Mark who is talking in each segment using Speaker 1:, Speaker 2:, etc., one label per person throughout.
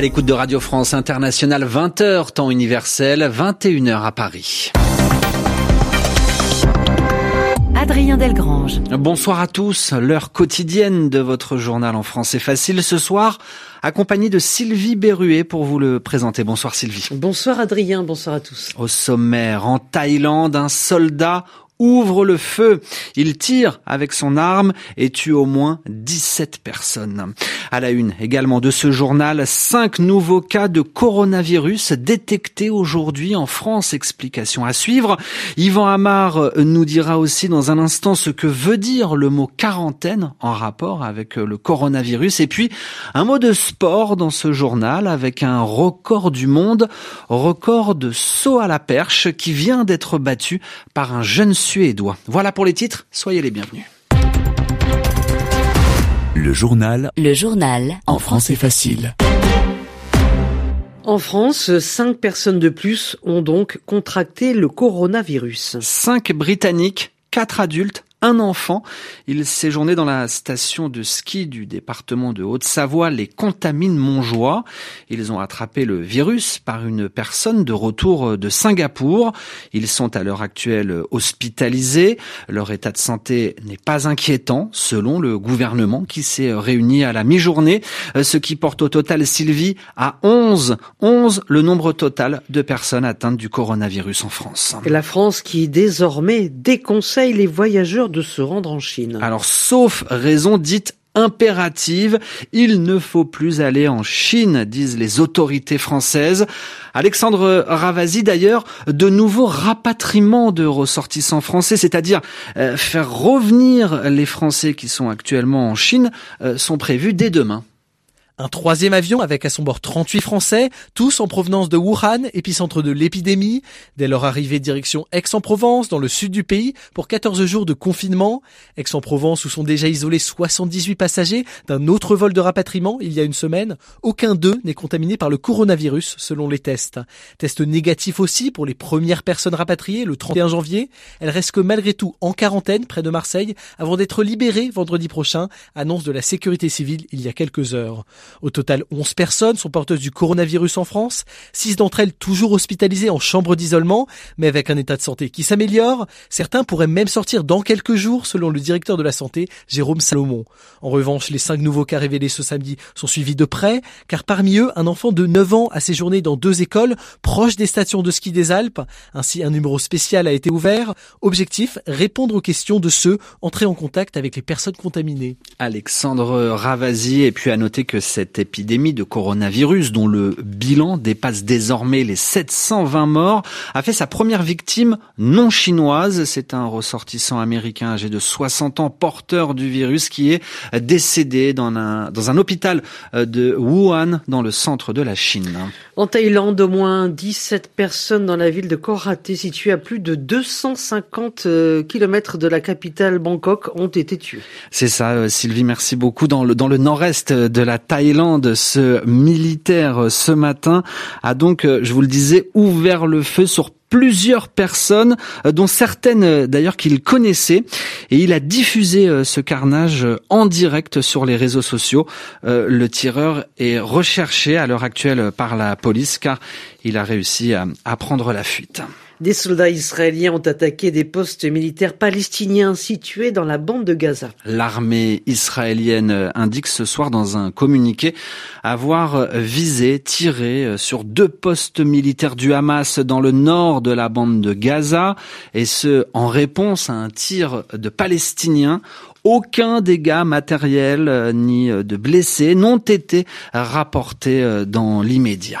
Speaker 1: À l'écoute de Radio France Internationale, 20h temps universel, 21h à Paris.
Speaker 2: Adrien Delgrange.
Speaker 1: Bonsoir à tous. L'heure quotidienne de votre journal en français facile ce soir, accompagné de Sylvie Berruet pour vous le présenter. Bonsoir Sylvie.
Speaker 3: Bonsoir Adrien, bonsoir à tous.
Speaker 1: Au sommaire, en Thaïlande, un soldat ouvre le feu. Il tire avec son arme et tue au moins 17 personnes. À la une également de ce journal, cinq nouveaux cas de coronavirus détectés aujourd'hui en France. Explication à suivre. Yvan Amar nous dira aussi dans un instant ce que veut dire le mot quarantaine en rapport avec le coronavirus. Et puis, un mot de sport dans ce journal avec un record du monde, record de saut à la perche qui vient d'être battu par un jeune suédois. Voilà pour les titres, soyez les bienvenus.
Speaker 4: Le journal.
Speaker 2: Le journal.
Speaker 4: En français facile.
Speaker 3: En France, cinq personnes de plus ont donc contracté le coronavirus.
Speaker 1: Cinq Britanniques, quatre adultes, un enfant. Il séjournait dans la station de ski du département de Haute-Savoie, les Contamines Montjoie. Ils ont attrapé le virus par une personne de retour de Singapour. Ils sont à l'heure actuelle hospitalisés. Leur état de santé n'est pas inquiétant, selon le gouvernement qui s'est réuni à la mi-journée, ce qui porte au total, Sylvie, à 11, 11 le nombre total de personnes atteintes du coronavirus en France.
Speaker 3: La France qui désormais déconseille les voyageurs de se rendre en Chine.
Speaker 1: Alors, sauf raison dite impérative, il ne faut plus aller en Chine, disent les autorités françaises. Alexandre Ravasi d'ailleurs, de nouveaux rapatriements de ressortissants français, c'est-à-dire euh, faire revenir les Français qui sont actuellement en Chine, euh, sont prévus dès demain.
Speaker 5: Un troisième avion avec à son bord 38 Français, tous en provenance de Wuhan, épicentre de l'épidémie. Dès leur arrivée direction Aix-en-Provence, dans le sud du pays, pour 14 jours de confinement. Aix-en-Provence où sont déjà isolés 78 passagers d'un autre vol de rapatriement il y a une semaine. Aucun d'eux n'est contaminé par le coronavirus selon les tests. Test négatif aussi pour les premières personnes rapatriées le 31 janvier. Elles restent malgré tout en quarantaine près de Marseille avant d'être libérées vendredi prochain, annonce de la sécurité civile il y a quelques heures. Au total, 11 personnes sont porteuses du coronavirus en France, 6 d'entre elles toujours hospitalisées en chambre d'isolement, mais avec un état de santé qui s'améliore. Certains pourraient même sortir dans quelques jours, selon le directeur de la santé, Jérôme Salomon. En revanche, les 5 nouveaux cas révélés ce samedi sont suivis de près, car parmi eux, un enfant de 9 ans a séjourné dans deux écoles proches des stations de ski des Alpes. Ainsi, un numéro spécial a été ouvert. Objectif, répondre aux questions de ceux entrés en contact avec les personnes contaminées.
Speaker 1: Alexandre Ravasi, et puis à noter que cette épidémie de coronavirus, dont le bilan dépasse désormais les 720 morts, a fait sa première victime non chinoise. C'est un ressortissant américain âgé de 60 ans, porteur du virus, qui est décédé dans un, dans un hôpital de Wuhan, dans le centre de la Chine.
Speaker 3: En Thaïlande, au moins 17 personnes dans la ville de Korat, située à plus de 250 km de la capitale Bangkok, ont été tuées.
Speaker 1: C'est ça, Sylvie, merci beaucoup. Dans le, dans le nord-est de la Thaïlande, ce militaire ce matin a donc, je vous le disais, ouvert le feu sur plusieurs personnes, dont certaines d'ailleurs qu'il connaissait, et il a diffusé ce carnage en direct sur les réseaux sociaux. Le tireur est recherché à l'heure actuelle par la police car il a réussi à prendre la fuite.
Speaker 3: Des soldats israéliens ont attaqué des postes militaires palestiniens situés dans la bande de Gaza.
Speaker 1: L'armée israélienne indique ce soir dans un communiqué avoir visé, tiré sur deux postes militaires du Hamas dans le nord de la bande de Gaza, et ce en réponse à un tir de Palestiniens aucun dégât matériel ni de blessés n'ont été rapportés dans l'immédiat.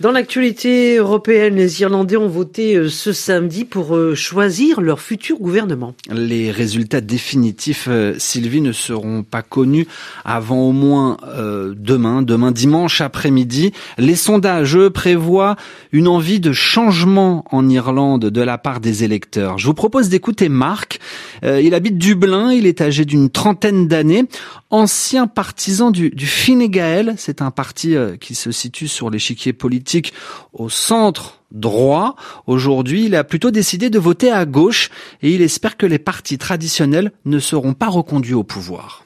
Speaker 3: Dans l'actualité européenne, les Irlandais ont voté ce samedi pour choisir leur futur gouvernement.
Speaker 1: Les résultats définitifs, Sylvie, ne seront pas connus avant au moins euh, demain, demain dimanche après-midi. Les sondages, prévoient une envie de changement en Irlande de la part des électeurs. Je vous propose d'écouter Marc. Euh, il habite Dublin, il est âgé d'une trentaine d'années, ancien partisan du, du Fine Gael. C'est un parti euh, qui se situe sur l'échiquier politique au centre droit. Aujourd'hui, il a plutôt décidé de voter à gauche et il espère que les partis traditionnels ne seront pas reconduits au pouvoir.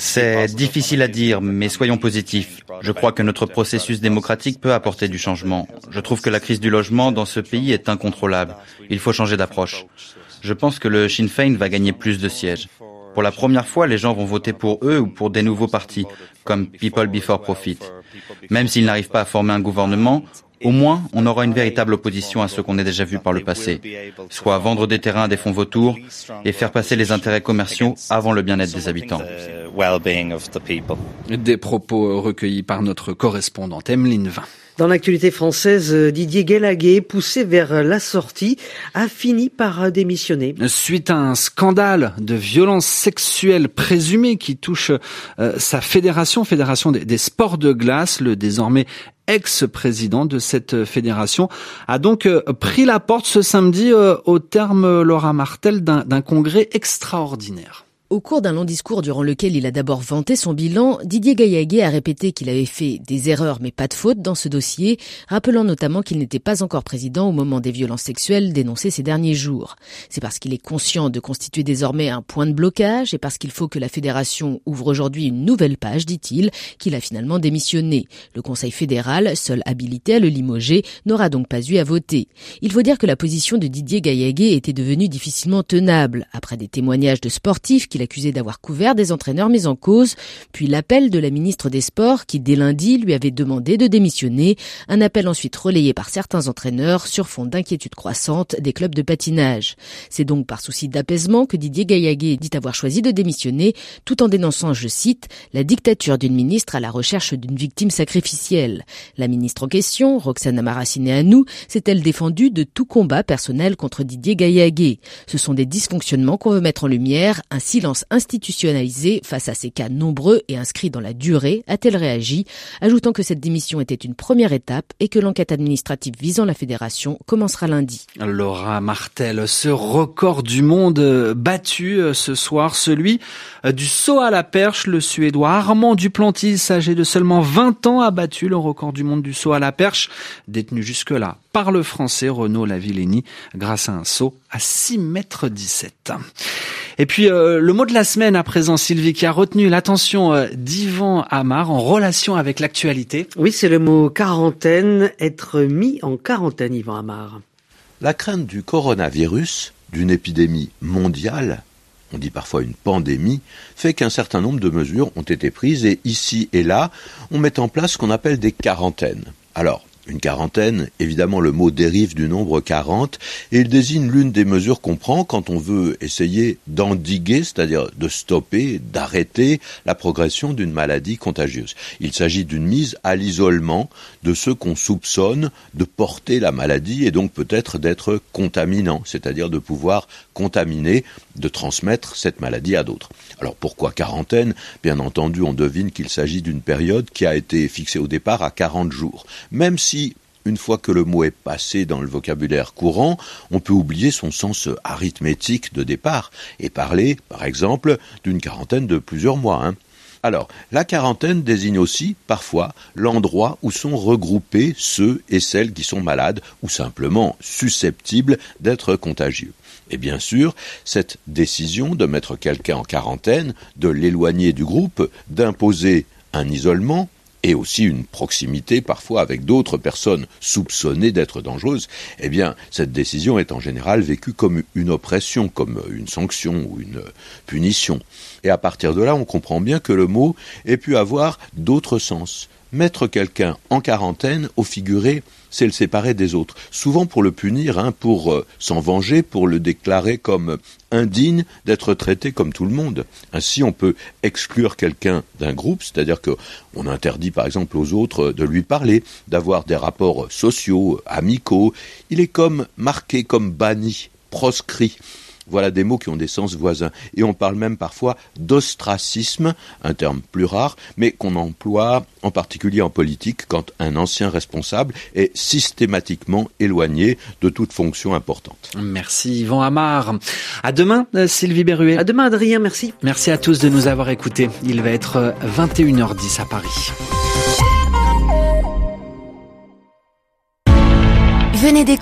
Speaker 6: C'est difficile à dire, mais soyons positifs. Je crois que notre processus démocratique peut apporter du changement. Je trouve que la crise du logement dans ce pays est incontrôlable. Il faut changer d'approche. Je pense que le Sinn Féin va gagner plus de sièges. Pour la première fois, les gens vont voter pour eux ou pour des nouveaux partis, comme People Before Profit. Même s'ils n'arrivent pas à former un gouvernement, au moins, on aura une véritable opposition à ce qu'on a déjà vu par le passé, soit vendre des terrains à des fonds vautours et faire passer les intérêts commerciaux avant le bien-être des habitants.
Speaker 1: Des propos recueillis par notre correspondante Emeline Vin.
Speaker 3: Dans l'actualité française, Didier Guélaguet, poussé vers la sortie, a fini par démissionner.
Speaker 1: Suite à un scandale de violence sexuelle présumée qui touche euh, sa fédération, fédération des, des, sports de glace, le désormais ex-président de cette fédération, a donc euh, pris la porte ce samedi euh, au terme, Laura Martel, d'un congrès extraordinaire.
Speaker 2: Au cours d'un long discours durant lequel il a d'abord vanté son bilan, Didier Gaillaguet a répété qu'il avait fait des erreurs mais pas de fautes dans ce dossier, rappelant notamment qu'il n'était pas encore président au moment des violences sexuelles dénoncées ces derniers jours. C'est parce qu'il est conscient de constituer désormais un point de blocage et parce qu'il faut que la fédération ouvre aujourd'hui une nouvelle page, dit-il, qu'il a finalement démissionné. Le Conseil fédéral, seul habilité à le limoger, n'aura donc pas eu à voter. Il faut dire que la position de Didier Gaillaguet était devenue difficilement tenable après des témoignages de sportifs qui accusé d'avoir couvert des entraîneurs mis en cause, puis l'appel de la ministre des Sports qui dès lundi lui avait demandé de démissionner, un appel ensuite relayé par certains entraîneurs sur fond d'inquiétude croissante des clubs de patinage. C'est donc par souci d'apaisement que Didier Gaillaguet dit avoir choisi de démissionner tout en dénonçant, je cite, la dictature d'une ministre à la recherche d'une victime sacrificielle. La ministre en question, Roxana Maracineanu, s'est-elle défendue de tout combat personnel contre Didier Gaillaguet. Ce sont des dysfonctionnements qu'on veut mettre en lumière, un institutionnalisée face à ces cas nombreux et inscrits dans la durée, a-t-elle réagi, ajoutant que cette démission était une première étape et que l'enquête administrative visant la fédération commencera lundi.
Speaker 1: Laura Martel, ce record du monde battu euh, ce soir, celui euh, du saut à la perche, le Suédois Armand Duplantis, âgé de seulement 20 ans, a battu le record du monde du saut à la perche, détenu jusque-là par le Français Renaud Lavillenie, grâce à un saut à 6 mètres 17. Et puis euh, le mot de la semaine à présent, Sylvie, qui a retenu l'attention euh, d'Yvan Amar en relation avec l'actualité.
Speaker 3: Oui, c'est le mot quarantaine, être mis en quarantaine, Yvan Amar.
Speaker 7: La crainte du coronavirus, d'une épidémie mondiale, on dit parfois une pandémie, fait qu'un certain nombre de mesures ont été prises et ici et là, on met en place ce qu'on appelle des quarantaines. Alors, une quarantaine, évidemment le mot dérive du nombre 40 et il désigne l'une des mesures qu'on prend quand on veut essayer d'endiguer, c'est-à-dire de stopper, d'arrêter la progression d'une maladie contagieuse. Il s'agit d'une mise à l'isolement de ceux qu'on soupçonne de porter la maladie et donc peut-être d'être contaminants, c'est-à-dire de pouvoir contaminer, de transmettre cette maladie à d'autres. Alors pourquoi quarantaine? Bien entendu, on devine qu'il s'agit d'une période qui a été fixée au départ à 40 jours. Même si une fois que le mot est passé dans le vocabulaire courant, on peut oublier son sens arithmétique de départ et parler, par exemple, d'une quarantaine de plusieurs mois. Hein. Alors, la quarantaine désigne aussi, parfois, l'endroit où sont regroupés ceux et celles qui sont malades ou simplement susceptibles d'être contagieux. Et bien sûr, cette décision de mettre quelqu'un en quarantaine, de l'éloigner du groupe, d'imposer un isolement, et aussi une proximité parfois avec d'autres personnes soupçonnées d'être dangereuses, eh bien, cette décision est en général vécue comme une oppression, comme une sanction ou une punition. Et à partir de là, on comprend bien que le mot ait pu avoir d'autres sens. Mettre quelqu'un en quarantaine au figuré c'est le séparer des autres. Souvent pour le punir, hein, pour euh, s'en venger, pour le déclarer comme indigne d'être traité comme tout le monde. Ainsi, on peut exclure quelqu'un d'un groupe, c'est-à-dire qu'on interdit par exemple aux autres de lui parler, d'avoir des rapports sociaux, amicaux. Il est comme marqué, comme banni, proscrit. Voilà des mots qui ont des sens voisins. Et on parle même parfois d'ostracisme, un terme plus rare, mais qu'on emploie en particulier en politique quand un ancien responsable est systématiquement éloigné de toute fonction importante.
Speaker 1: Merci Yvan Amar. À demain euh, Sylvie Berruet.
Speaker 3: À demain Adrien, merci.
Speaker 1: Merci à tous de nous avoir écoutés. Il va être 21h10 euh, à Paris.
Speaker 2: Venez